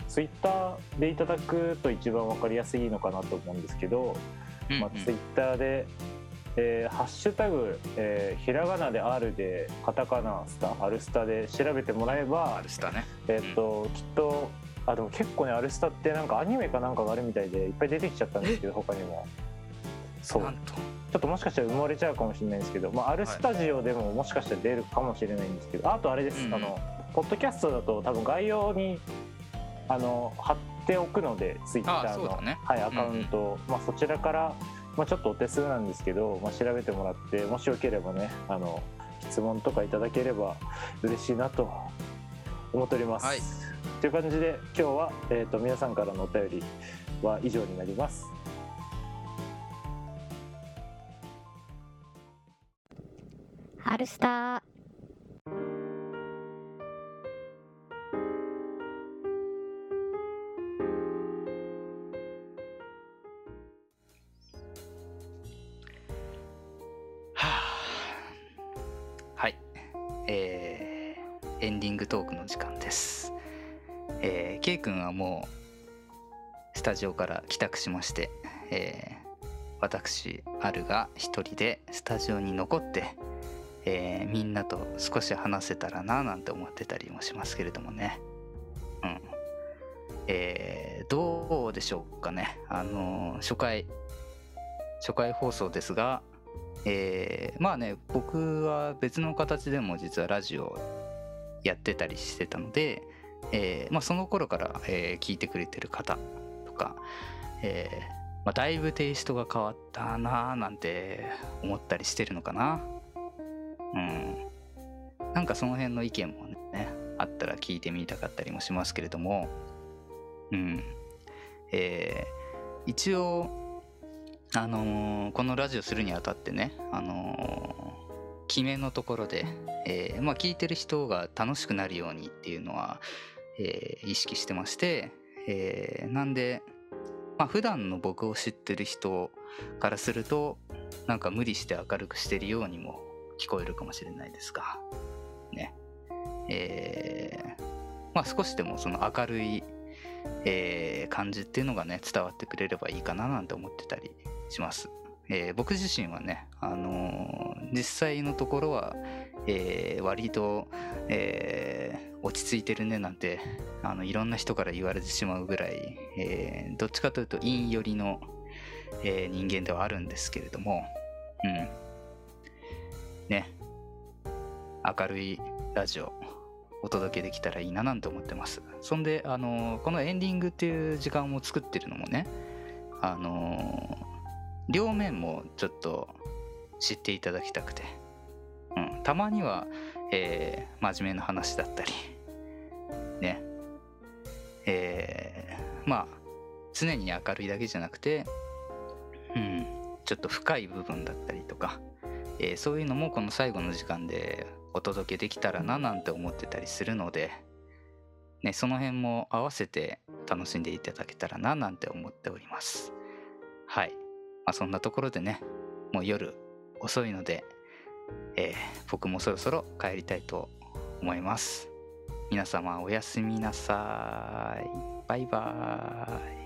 ツイッターでいただくと一番わかりやすいのかなと思うんですけど、うんまあツイッターで。えーハッシュタグ、えーひらがなで R でカタカナスタアルスタで調べてもらえばアルスタね。えっときっとあでも結構ねアルスタってなんかアニメかなんかがあるみたいでいっぱい出てきちゃったんですけど他にも。そう。ちょっともしかしたら埋もれちゃうかもしれないんですけど、まあ、あるスタジオでももしかしたら出るかもしれないんですけど、あとあれです、うん。あのポッドキャストだと多分概要にあの貼っておくのでツイッターの、ね。はい、アカウント。を、まあ、そちらから、まあ、ちょっとお手数なんですけど、まあ、調べてもらってもしよければねあの質問とかいただければ嬉しいなと思っております。はいという感じで今日は、えー、と皆さんからのお便りは以上になります。ハルスター K 君はもうスタジオから帰宅しまして、えー私あるが一人でスタジオに残って、えーみんなと少し話せたらななんて思ってたりもしますけれどもね。うん。えーどうでしょうかね。あのー初回初回放送ですがえーまあね僕は別の形でも実はラジオやってたりしてたので、えーまあ、その頃から、えー聞いてくれてる方とか、えーまあ、だいぶテイストが変わったなーなんて思ったりしてるのかな。うん。なんかその辺の意見もねあったら聞いてみたかったりもしますけれども。うん。えー一応あのーこのラジオするにあたってねあのー決めのところで、えーまあ、聞いてる人が楽しくなるようにっていうのは、えー意識してまして、えーなんで、まあ普段の僕を知ってる人からするとなんか無理して明るくしてるようにも聞こえるかもしれないですがねえーまあ少しでもその明るい、えー感じっていうのがね伝わってくれればいいかななんて思ってたりします。えー僕自身はね、あのー実際のところは、えー割と、えー落ち着いてるねなんてあのいろんな人から言われてしまうぐらい、えーどっちかというと陰寄りの、え人間ではあるんですけれども、うん。ね、明るいラジオお届けできたらいいななんて思ってます。そんで、あのこのエンディングっていう時間を作ってるのもね、あの両面もちょっと知っていただきたくて、うん、たまには、えー真面目な話だったり。ね。えーまあ常に明るいだけじゃなくて、うん、ちょっと深い部分だったりとか、えーそういうのもこの最後の時間でお届けできたらななんて思ってたりするので、ね、その辺も合わせて楽しんでいただけたらななんて思っております。はい。まあ、そんなところでね、もう夜遅いので、えー僕もそろそろ帰りたいと思います。皆様おやすみなさい。バイバーイ。